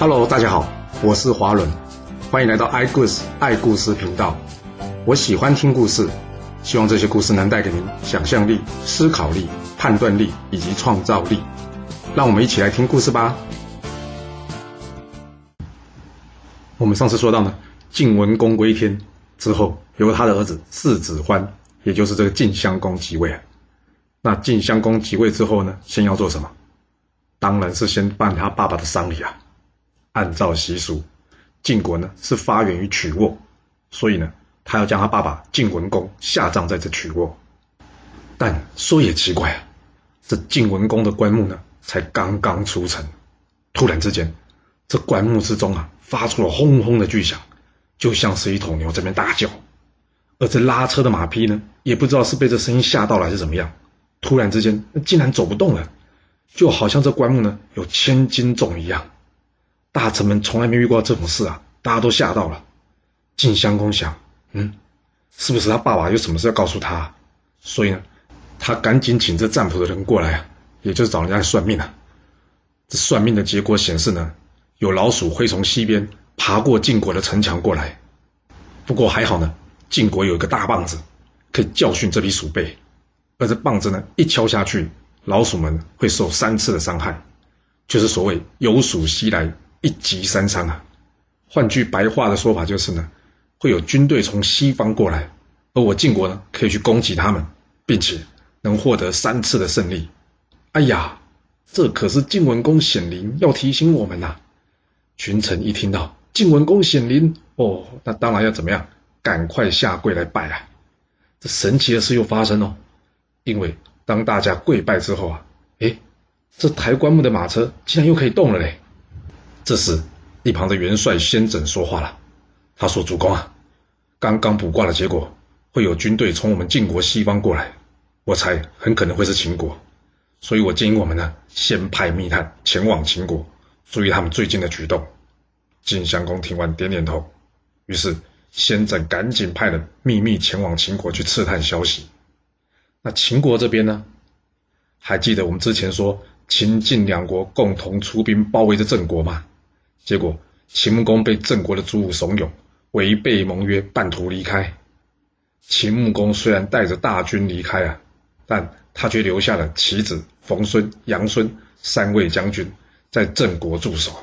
Hello，大家好，我是华伦，欢迎来到爱故事爱故事频道。我喜欢听故事，希望这些故事能带给您想象力、思考力、判断力以及创造力。让我们一起来听故事吧。我们上次说到呢，晋文公归天之后，由他的儿子世子欢，也就是这个晋襄公即位。那晋襄公即位之后呢，先要做什么？当然是先办他爸爸的丧礼啊。按照习俗，晋国呢是发源于曲沃，所以呢，他要将他爸爸晋文公下葬在这曲沃。但说也奇怪啊，这晋文公的棺木呢，才刚刚出城，突然之间，这棺木之中啊，发出了轰轰的巨响，就像是一头牛在那边大叫。而这拉车的马匹呢，也不知道是被这声音吓到了还是怎么样，突然之间竟然走不动了，就好像这棺木呢有千斤重一样。大臣们从来没遇过这种事啊，大家都吓到了。晋襄公想，嗯，是不是他爸爸有什么事要告诉他？所以呢，他赶紧请这占卜的人过来啊，也就是找人家来算命啊。这算命的结果显示呢，有老鼠会从西边爬过晋国的城墙过来。不过还好呢，晋国有一个大棒子，可以教训这批鼠辈。而这棒子呢，一敲下去，老鼠们会受三次的伤害，就是所谓有鼠袭来。一击三伤啊！换句白话的说法就是呢，会有军队从西方过来，而我晋国呢可以去攻击他们，并且能获得三次的胜利。哎呀，这可是晋文公显灵要提醒我们呐！群臣一听到晋文公显灵，哦，那当然要怎么样？赶快下跪来拜啊！这神奇的事又发生了，因为当大家跪拜之后啊，哎，这抬棺木的马车竟然又可以动了嘞！这时，一旁的元帅先轸说话了。他说：“主公啊，刚刚卜卦的结果，会有军队从我们晋国西方过来，我猜很可能会是秦国，所以我建议我们呢，先派密探前往秦国，注意他们最近的举动。”晋襄公听完点点头，于是先轸赶紧派人秘密前往秦国去刺探消息。那秦国这边呢？还记得我们之前说秦晋两国共同出兵包围着郑国吗？结果，秦穆公被郑国的诸武怂恿，违背盟约，半途离开。秦穆公虽然带着大军离开啊，但他却留下了其子冯孙、杨孙三位将军在郑国驻守。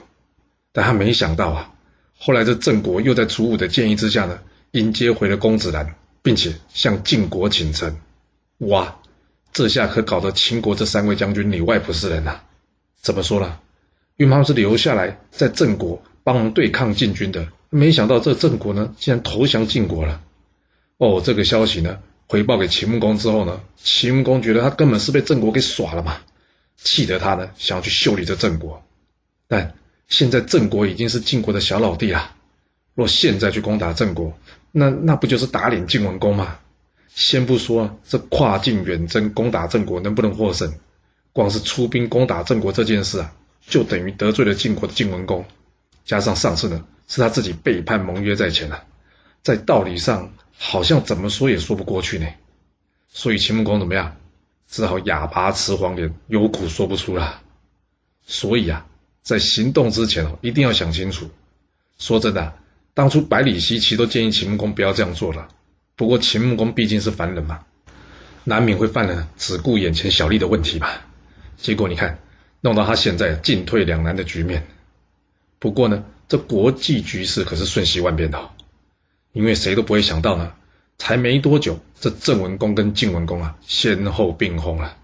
但他没想到啊，后来这郑国又在楚武的建议之下呢，迎接回了公子兰，并且向晋国请臣。哇，这下可搞得秦国这三位将军里外不是人呐！怎么说呢？因为他们是留下来在郑国帮忙对抗晋军的，没想到这郑国呢竟然投降晋国了。哦，这个消息呢回报给秦穆公之后呢，秦穆公觉得他根本是被郑国给耍了嘛，气得他呢想要去修理这郑国。但现在郑国已经是晋国的小老弟了，若现在去攻打郑国，那那不就是打脸晋文公吗？先不说这跨境远征攻打郑国能不能获胜，光是出兵攻打郑国这件事啊。就等于得罪了晋国的晋文公，加上上次呢是他自己背叛盟约在前了，在道理上好像怎么说也说不过去呢。所以秦穆公怎么样，只好哑巴吃黄连，有苦说不出了。所以啊，在行动之前哦，一定要想清楚。说真的，当初百里奚其实都建议秦穆公不要这样做了。不过秦穆公毕竟是凡人嘛，难免会犯了只顾眼前小利的问题吧。结果你看。弄到他现在进退两难的局面。不过呢，这国际局势可是瞬息万变的，因为谁都不会想到呢，才没多久，这郑文公跟晋文公啊先后病薨了。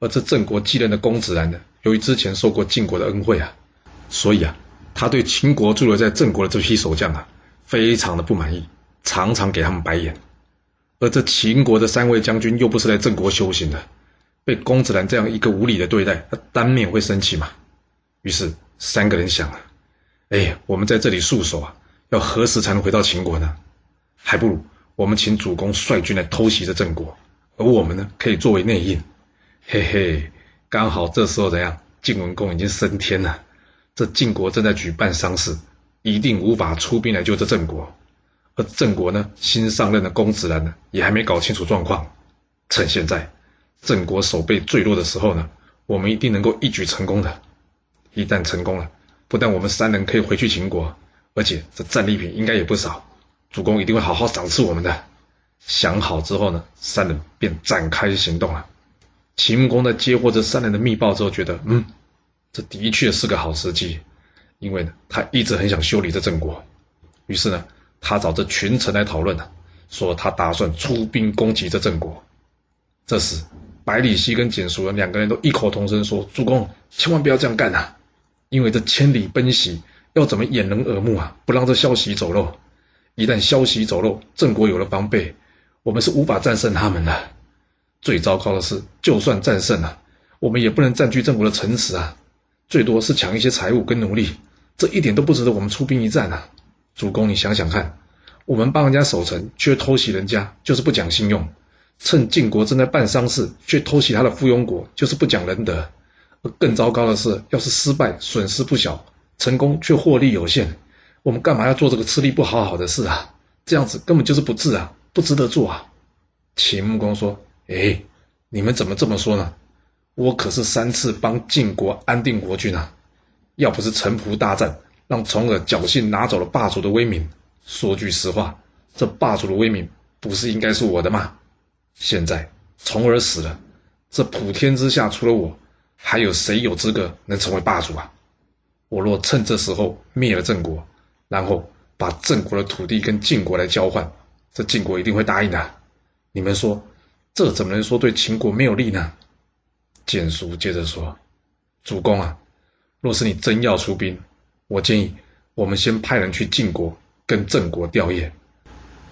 而这郑国继任的公子兰呢，由于之前受过晋国的恩惠啊，所以啊，他对秦国驻留在郑国的这批守将啊，非常的不满意，常常给他们白眼。而这秦国的三位将军又不是来郑国修行的。被公子兰这样一个无理的对待，他当面会生气吗？于是三个人想啊，哎，我们在这里束手啊，要何时才能回到秦国呢？还不如我们请主公率军来偷袭这郑国，而我们呢，可以作为内应。嘿嘿，刚好这时候怎样？晋文公已经升天了，这晋国正在举办丧事，一定无法出兵来救这郑国。而郑国呢，新上任的公子兰呢，也还没搞清楚状况，趁现在。郑国守备最弱的时候呢，我们一定能够一举成功的。一旦成功了，不但我们三人可以回去秦国，而且这战利品应该也不少，主公一定会好好赏赐我们的。想好之后呢，三人便展开行动了。秦穆公在接获这三人的密报之后，觉得嗯，这的确是个好时机，因为呢，他一直很想修理这郑国。于是呢，他找这群臣来讨论呢，说他打算出兵攻击这郑国。这时，百里奚跟蹇叔两个人都异口同声说：“主公，千万不要这样干啊！因为这千里奔袭，要怎么掩人耳目啊？不让这消息走漏。一旦消息走漏，郑国有了防备，我们是无法战胜他们的。最糟糕的是，就算战胜了，我们也不能占据郑国的城池啊，最多是抢一些财物跟奴隶，这一点都不值得我们出兵一战啊！主公，你想想看，我们帮人家守城，却偷袭人家，就是不讲信用。”趁晋国正在办丧事，却偷袭他的附庸国，就是不讲仁德。而更糟糕的是，要是失败，损失不小；成功却获利有限。我们干嘛要做这个吃力不讨好的事啊？这样子根本就是不智啊，不值得做啊！秦穆公说：“哎，你们怎么这么说呢？我可是三次帮晋国安定国君啊！要不是城濮大战，让重耳侥幸拿走了霸主的威名，说句实话，这霸主的威名不是应该是我的吗？”现在从而死了，这普天之下除了我，还有谁有资格能成为霸主啊？我若趁这时候灭了郑国，然后把郑国的土地跟晋国来交换，这晋国一定会答应的。你们说，这怎么能说对秦国没有利呢？简叔接着说：“主公啊，若是你真要出兵，我建议我们先派人去晋国跟郑国调研，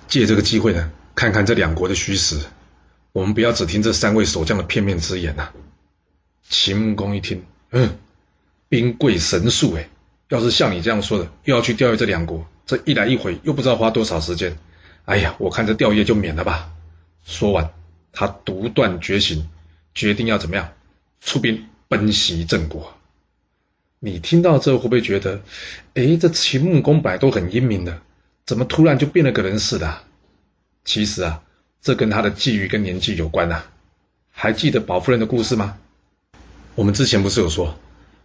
借这个机会呢，看看这两国的虚实。”我们不要只听这三位守将的片面之言呐！秦穆公一听，嗯，兵贵神速哎，要是像你这样说的，又要去调阅这两国，这一来一回又不知道花多少时间。哎呀，我看这调阅就免了吧。说完，他独断绝行，决定要怎么样出兵奔袭郑国。你听到这会不会觉得，哎，这秦穆公本来都很英明的，怎么突然就变了个人似的？其实啊。这跟他的际遇跟年纪有关呐，还记得宝夫人的故事吗？我们之前不是有说，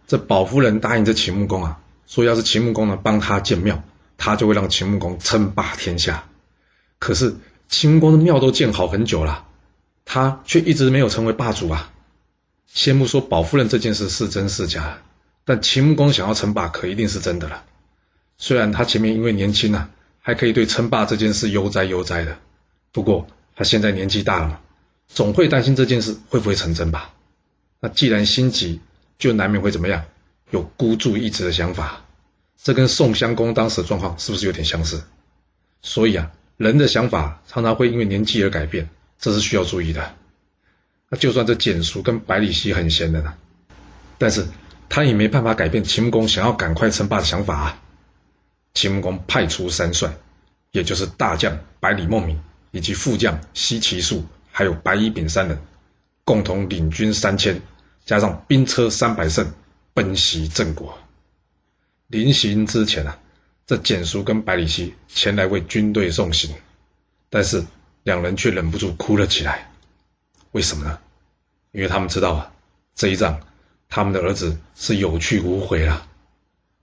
这宝夫人答应这秦穆公啊，说要是秦穆公呢帮他建庙，他就会让秦穆公称霸天下。可是秦穆公的庙都建好很久了，他却一直没有成为霸主啊。先不说宝夫人这件事是真是假，但秦穆公想要称霸可一定是真的了。虽然他前面因为年轻啊，还可以对称霸这件事悠哉悠哉的，不过。他现在年纪大了嘛，总会担心这件事会不会成真吧？那既然心急，就难免会怎么样？有孤注一掷的想法。这跟宋襄公当时的状况是不是有点相似？所以啊，人的想法常常会因为年纪而改变，这是需要注意的。那就算这简叔跟百里奚很闲的呢，但是他也没办法改变秦穆公想要赶快称霸的想法啊。秦穆公派出三帅，也就是大将百里孟明。以及副将西岐树，还有白乙丙三人，共同领军三千，加上兵车三百乘，奔袭郑国。临行之前啊，这简叔跟百里奚前来为军队送行，但是两人却忍不住哭了起来。为什么呢？因为他们知道啊，这一仗他们的儿子是有去无回了。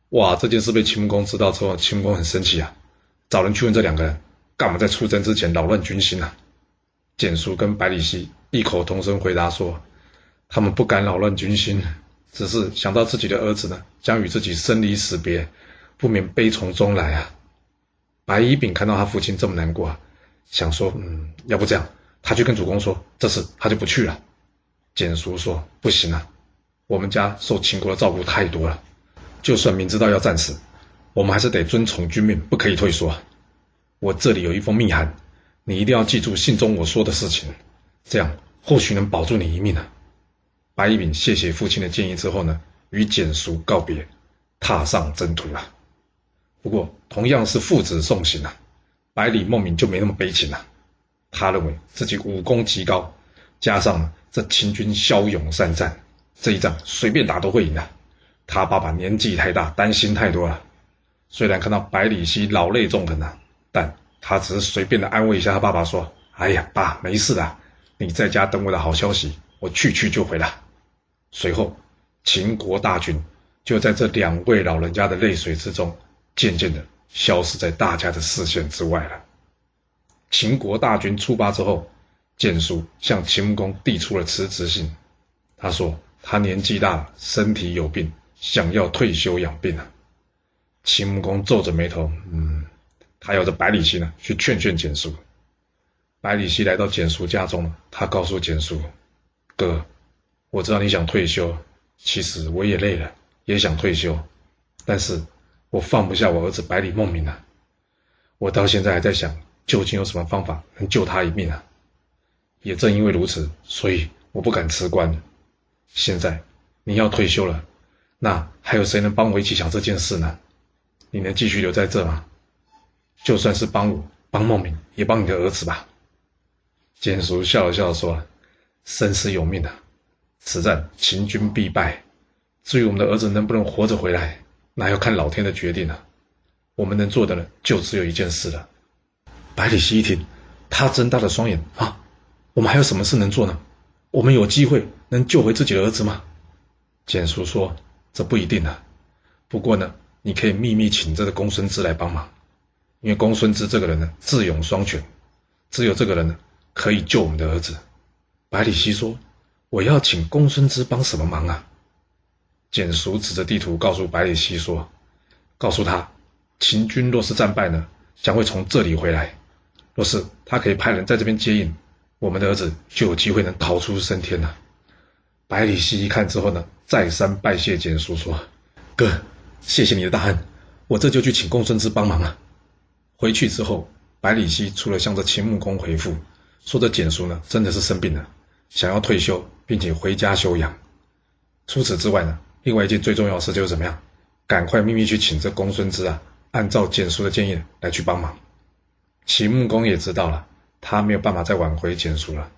哇！这件事被秦穆公知道之后，秦穆公很生气啊，找人去问这两个人。干嘛在出征之前扰乱军心呢？简叔跟百里奚异口同声回答说：“他们不敢扰乱军心，只是想到自己的儿子呢将与自己生离死别，不免悲从中来啊。”白乙丙看到他父亲这么难过，想说：“嗯，要不这样，他去跟主公说，这次他就不去了。”简叔说：“不行啊，我们家受秦国的照顾太多了，就算明知道要战死，我们还是得遵从军命，不可以退缩。”我这里有一封密函，你一定要记住信中我说的事情，这样或许能保住你一命啊！白乙丙谢谢父亲的建议之后呢，与简叔告别，踏上征途了。不过同样是父子送行啊，百里孟明就没那么悲情了。他认为自己武功极高，加上这秦军骁勇善战，这一仗随便打都会赢的。他爸爸年纪太大，担心太多了。虽然看到百里奚老泪纵横啊。但他只是随便的安慰一下他爸爸说：“哎呀，爸，没事的，你在家等我的好消息，我去去就回了。”随后，秦国大军就在这两位老人家的泪水之中，渐渐的消失在大家的视线之外了。秦国大军出发之后，简叔向秦穆公递出了辞职信。他说他年纪大了，身体有病，想要退休养病啊。秦穆公皱着眉头，嗯，他要着百里奚呢去劝劝简叔。百里奚来到简叔家中，他告诉简叔：“哥，我知道你想退休，其实我也累了，也想退休，但是我放不下我儿子百里孟明啊。我到现在还在想。”究竟有什么方法能救他一命啊？也正因为如此，所以我不敢辞官。现在你要退休了，那还有谁能帮我一起想这件事呢？你能继续留在这吗？就算是帮我，帮孟明，也帮你的儿子吧。简叔笑了笑说：“生死有命啊，此战秦军必败。至于我们的儿子能不能活着回来，那要看老天的决定了。我们能做的呢，就只有一件事了。”百里奚一听，他睁大了双眼啊！我们还有什么事能做呢？我们有机会能救回自己的儿子吗？简叔说：“这不一定啊。不过呢，你可以秘密请这个公孙支来帮忙，因为公孙支这个人呢，智勇双全，只有这个人呢，可以救我们的儿子。”百里奚说：“我要请公孙支帮什么忙啊？”简叔指着地图告诉百里奚说：“告诉他，秦军若是战败呢，将会从这里回来。”若是他可以派人在这边接应，我们的儿子就有机会能逃出升天了。百里奚一看之后呢，再三拜谢简叔说：“哥，谢谢你的大恩，我这就去请公孙支帮忙啊。”回去之后，百里奚除了向着秦穆公回复说这简叔呢真的是生病了，想要退休并且回家休养。除此之外呢，另外一件最重要的事就是怎么样，赶快秘密去请这公孙支啊，按照简叔的建议来去帮忙。秦穆公也知道了，他没有办法再挽回简叔了，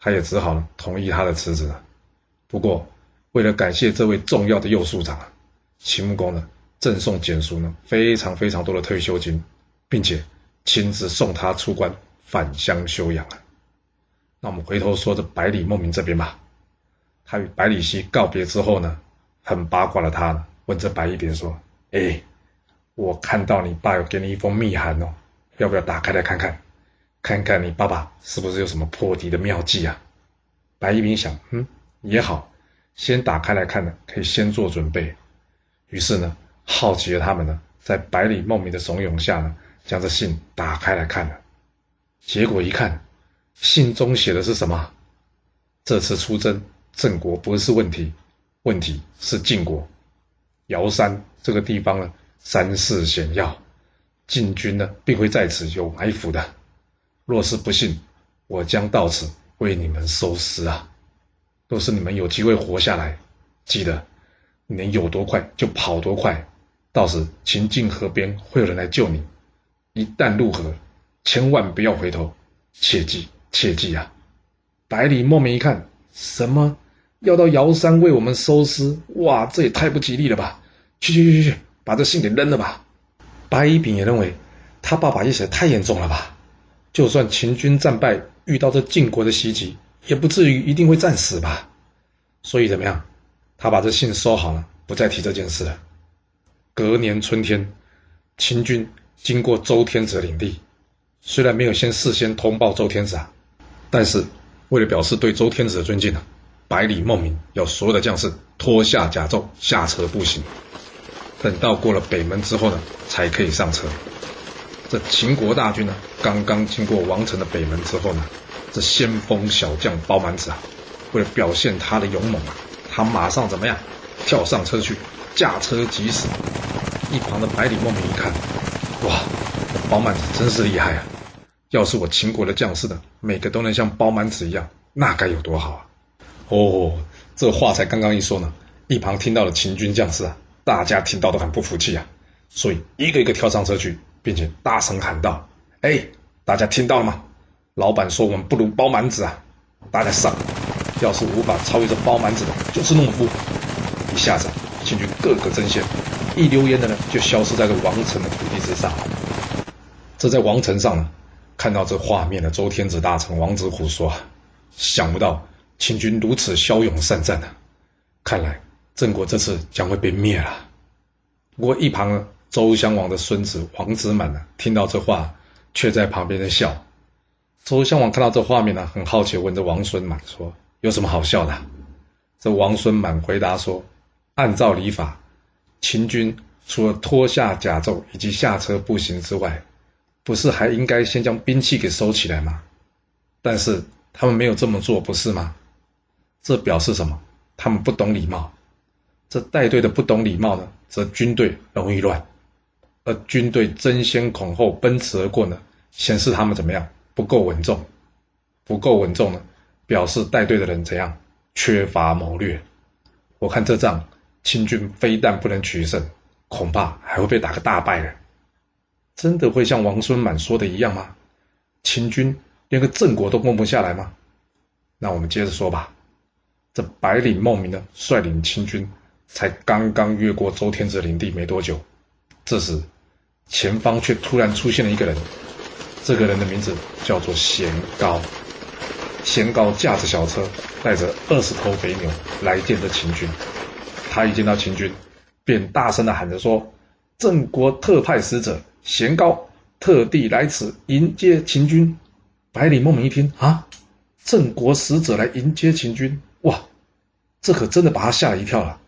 他也只好同意他的辞职了。不过，为了感谢这位重要的右庶长啊，秦穆公呢赠送简叔呢非常非常多的退休金，并且亲自送他出关返乡休养啊。那我们回头说这百里孟明这边吧，他与百里奚告别之后呢，很八卦的他问这白一点说：“哎，我看到你爸有给你一封密函哦。”要不要打开来看看，看看你爸爸是不是有什么破敌的妙计啊？白一鸣想，嗯，也好，先打开来看呢，可以先做准备。于是呢，好奇的他们呢，在百里孟明的怂恿下呢，将这信打开来看了。结果一看，信中写的是什么？这次出征，郑国不是问题，问题是晋国。瑶山这个地方呢，山势险要。晋军呢，必会在此有埋伏的。若是不信，我将到此为你们收尸啊！若是你们有机会活下来，记得你能有多快就跑多快。到时秦晋河边会有人来救你。一旦入河，千万不要回头，切记切记啊！百里莫名一看，什么要到瑶山为我们收尸？哇，这也太不吉利了吧！去去去去去，把这信给扔了吧！白一丙也认为，他爸爸意思太严重了吧？就算秦军战败，遇到这晋国的袭击，也不至于一定会战死吧？所以怎么样？他把这信收好了，不再提这件事了。隔年春天，秦军经过周天子领地，虽然没有先事先通报周天子啊，但是为了表示对周天子的尊敬呢，百里孟明要所有的将士脱下甲胄，下车步行。等到过了北门之后呢，才可以上车。这秦国大军呢，刚刚经过王城的北门之后呢，这先锋小将包满子啊，为了表现他的勇猛啊，他马上怎么样，跳上车去，驾车疾驶。一旁的百里孟明一看，哇，包满子真是厉害啊！要是我秦国的将士呢，每个都能像包满子一样，那该有多好啊！哦，这话才刚刚一说呢，一旁听到了秦军将士啊。大家听到都很不服气啊，所以一个一个跳上车去，并且大声喊道：“哎，大家听到了吗？老板说我们不如包满子啊！大家上！要是无法超越这包满子的，就是懦夫！”一下子，秦军个个争先，一溜烟的呢，就消失在这王城的土地之上。这在王城上呢，看到这画面的周天子大臣王子虎说：“想不到秦军如此骁勇善战啊！看来……”郑国这次将会被灭了。不过一旁周襄王的孙子王子满呢，听到这话，却在旁边在笑。周襄王看到这画面呢，很好奇，问这王孙满说：“有什么好笑的？”这王孙满回答说：“按照礼法，秦军除了脱下甲胄以及下车步行之外，不是还应该先将兵器给收起来吗？但是他们没有这么做，不是吗？这表示什么？他们不懂礼貌。这带队的不懂礼貌呢，则军队容易乱；而军队争先恐后奔驰而过呢，显示他们怎么样？不够稳重，不够稳重呢，表示带队的人怎样？缺乏谋略。我看这仗，秦军非但不能取胜，恐怕还会被打个大败了。真的会像王孙满说的一样吗？秦军连个郑国都攻不下来吗？那我们接着说吧。这百里孟明呢，率领秦军。才刚刚越过周天子领地没多久，这时前方却突然出现了一个人。这个人的名字叫做贤高。贤高驾着小车，带着二十头肥牛来见这秦军。他一见到秦军，便大声的喊着说：“郑国特派使者贤高，特地来此迎接秦军。”百里孟明一听啊，郑国使者来迎接秦军，哇，这可真的把他吓了一跳了。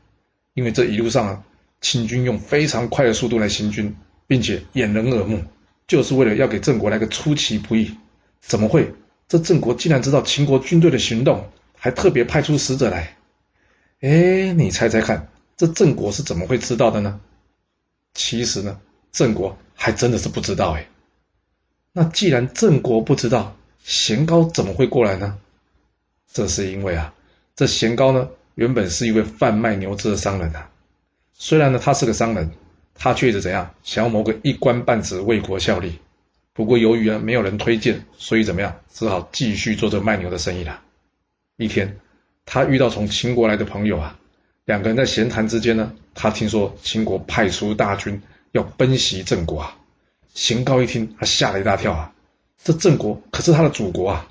因为这一路上啊，秦军用非常快的速度来行军，并且掩人耳目，就是为了要给郑国来个出其不意。怎么会？这郑国竟然知道秦国军队的行动，还特别派出使者来？哎，你猜猜看，这郑国是怎么会知道的呢？其实呢，郑国还真的是不知道哎。那既然郑国不知道，贤高怎么会过来呢？这是因为啊，这贤高呢。原本是一位贩卖牛脂的商人啊，虽然呢他是个商人，他却是怎样想要谋个一官半职为国效力。不过由于啊没有人推荐，所以怎么样只好继续做这卖牛的生意了。一天，他遇到从秦国来的朋友啊，两个人在闲谈之间呢，他听说秦国派出大军要奔袭郑国啊。邢高一听，他吓了一大跳啊，这郑国可是他的祖国啊。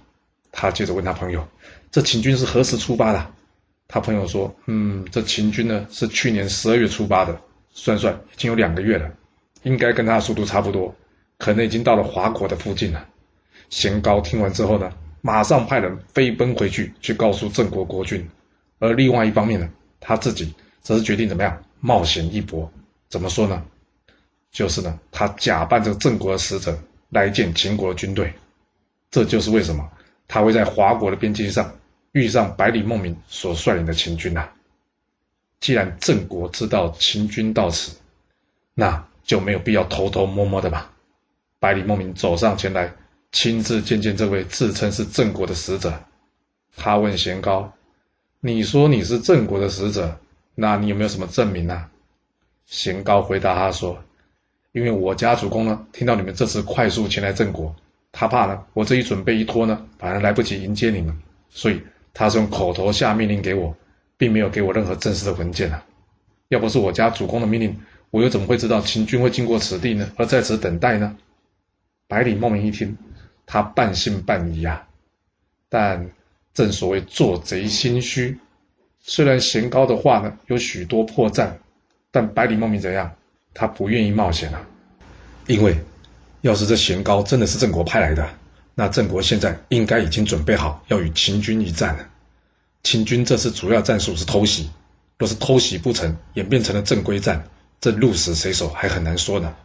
他接着问他朋友，这秦军是何时出发的？他朋友说：“嗯，这秦军呢是去年十二月出发的，算算已经有两个月了，应该跟他的速度差不多，可能已经到了华国的附近了。”贤高听完之后呢，马上派人飞奔回去，去告诉郑国国君。而另外一方面呢，他自己则是决定怎么样冒险一搏。怎么说呢？就是呢，他假扮这个郑国的使者来见秦国的军队。这就是为什么他会在华国的边境上。遇上百里孟明所率领的秦军呐，既然郑国知道秦军到此，那就没有必要偷偷摸摸的吧。百里孟明走上前来，亲自见见这位自称是郑国的使者。他问贤高：“你说你是郑国的使者，那你有没有什么证明呢？”贤高回答他说：“因为我家主公呢，听到你们这次快速前来郑国，他怕呢，我这一准备一拖呢，反而来不及迎接你们，所以。”他是用口头下命令给我，并没有给我任何正式的文件啊！要不是我家主公的命令，我又怎么会知道秦军会经过此地呢？而在此等待呢？百里孟明一听，他半信半疑啊。但正所谓做贼心虚，虽然贤高的话呢有许多破绽，但百里孟明怎样？他不愿意冒险啊！因为要是这贤高真的是郑国派来的。那郑国现在应该已经准备好要与秦军一战了。秦军这次主要战术是偷袭，若是偷袭不成，演变成了正规战，这鹿死谁手还很难说呢。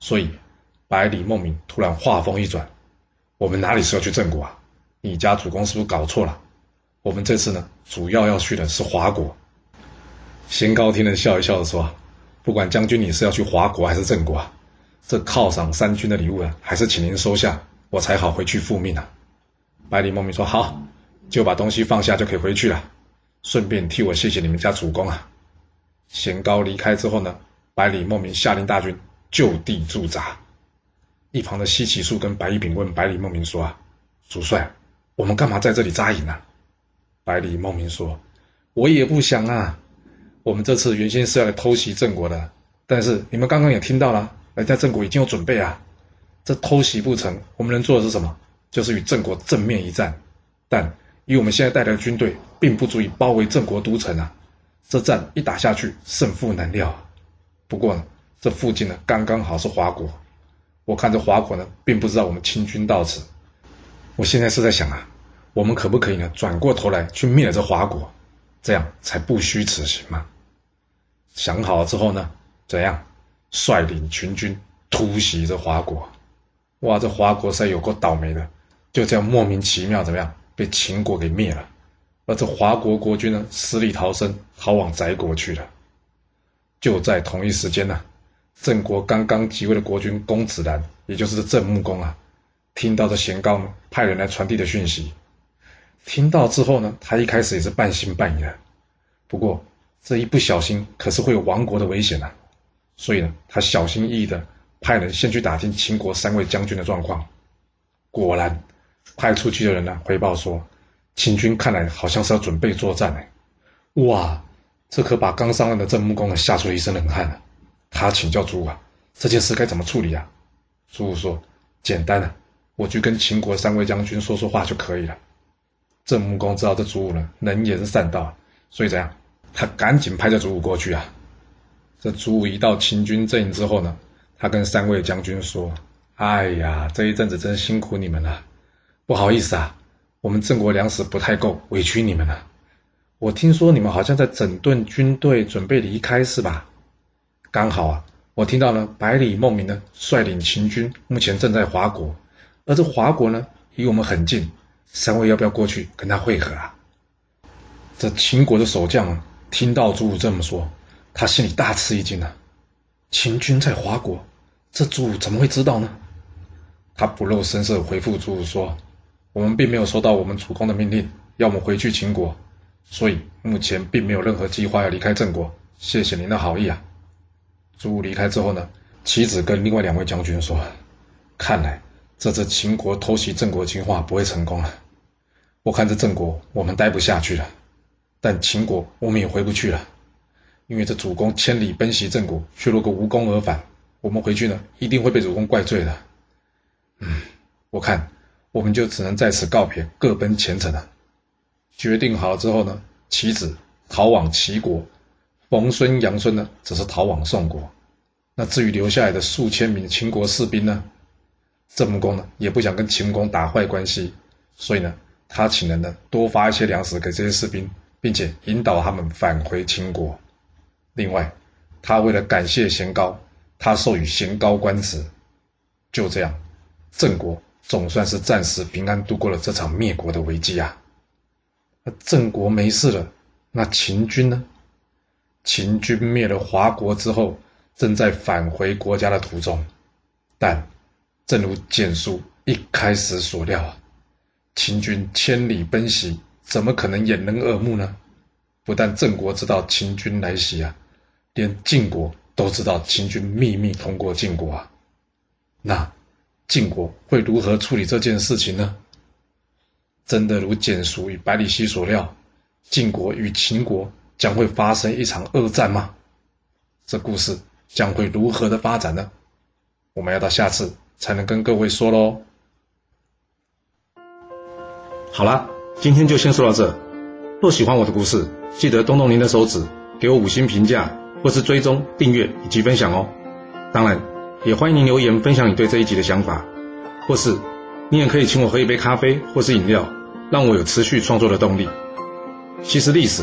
所以，百里孟明突然话锋一转：“我们哪里是要去郑国啊？你家主公是不是搞错了？我们这次呢，主要要去的是华国。”贤高听了笑一笑的说：“不管将军你是要去华国还是郑国啊，这犒赏三军的礼物啊，还是请您收下。”我才好回去复命啊！百里孟明说：“好，就把东西放下就可以回去了，顺便替我谢谢你们家主公啊。”贤高离开之后呢，百里孟明下令大军就地驻扎。一旁的西岐树跟白乙丙问百里孟明说：“啊，主帅，我们干嘛在这里扎营呢？”百里孟明说：“我也不想啊，我们这次原先是要来偷袭郑国的，但是你们刚刚也听到了，人家郑国已经有准备啊。”这偷袭不成，我们能做的是什么？就是与郑国正面一战。但以我们现在带来的军队，并不足以包围郑国都城啊。这战一打下去，胜负难料。不过呢，这附近呢刚刚好是华国，我看这华国呢并不知道我们清军到此。我现在是在想啊，我们可不可以呢转过头来去灭了这华国，这样才不虚此行嘛？想好了之后呢，怎样率领群军突袭这华国？哇，这华国实在有够倒霉的，就这样莫名其妙怎么样被秦国给灭了？而这华国国君呢，死里逃生，逃往翟国去了。就在同一时间呢，郑国刚刚即位的国君公子兰，也就是郑穆公啊，听到这贤高呢派人来传递的讯息，听到之后呢，他一开始也是半信半疑的。不过这一不小心，可是会有亡国的危险呐，所以呢，他小心翼翼的派人先去打听秦国三位将军的状况。果然，派出去的人呢回报说。秦军看来好像是要准备作战哎，哇，这可把刚上任的郑穆公吓出一身冷汗了。他请教朱武啊，这件事该怎么处理啊？朱武说：“简单的，我去跟秦国三位将军说说话就可以了。”郑穆公知道这朱武呢能言善道，所以怎样？他赶紧派这朱武过去啊。这朱武一到秦军阵营之后呢，他跟三位将军说：“哎呀，这一阵子真辛苦你们了，不好意思啊。”我们郑国粮食不太够，委屈你们了。我听说你们好像在整顿军队，准备离开是吧？刚好啊，我听到了百里孟明呢率领秦军，目前正在华国，而这华国呢离我们很近，三位要不要过去跟他会合啊？这秦国的守将听到朱武这么说，他心里大吃一惊啊！秦军在华国，这朱武怎么会知道呢？他不露声色回复朱武说。我们并没有收到我们主公的命令，要我们回去秦国，所以目前并没有任何计划要离开郑国。谢谢您的好意啊！朱武离开之后呢，妻子跟另外两位将军说：“看来这次秦国偷袭郑国情话不会成功了。我看这郑国我们待不下去了，但秦国我们也回不去了，因为这主公千里奔袭郑国，却落个无功而返，我们回去呢一定会被主公怪罪的。嗯，我看。”我们就只能在此告别，各奔前程了。决定好了之后呢，妻子逃往齐国，冯孙、杨孙呢，则是逃往宋国。那至于留下来的数千名秦国士兵呢，郑穆公呢，也不想跟秦公打坏关系，所以呢，他请人呢，多发一些粮食给这些士兵，并且引导他们返回秦国。另外，他为了感谢贤高，他授予贤高官职。就这样，郑国。总算是暂时平安度过了这场灭国的危机啊！那郑国没事了，那秦军呢？秦军灭了华国之后，正在返回国家的途中。但正如简书一开始所料啊，秦军千里奔袭，怎么可能掩人耳目呢？不但郑国知道秦军来袭啊，连晋国都知道秦军秘密通过晋国啊。那？晋国会如何处理这件事情呢？真的如简叔与百里奚所料，晋国与秦国将会发生一场恶战吗？这故事将会如何的发展呢？我们要到下次才能跟各位说喽。好了，今天就先说到这。若喜欢我的故事，记得动动您的手指，给我五星评价，或是追踪、订阅以及分享哦。当然。也欢迎您留言分享你对这一集的想法，或是你也可以请我喝一杯咖啡或是饮料，让我有持续创作的动力。其实历史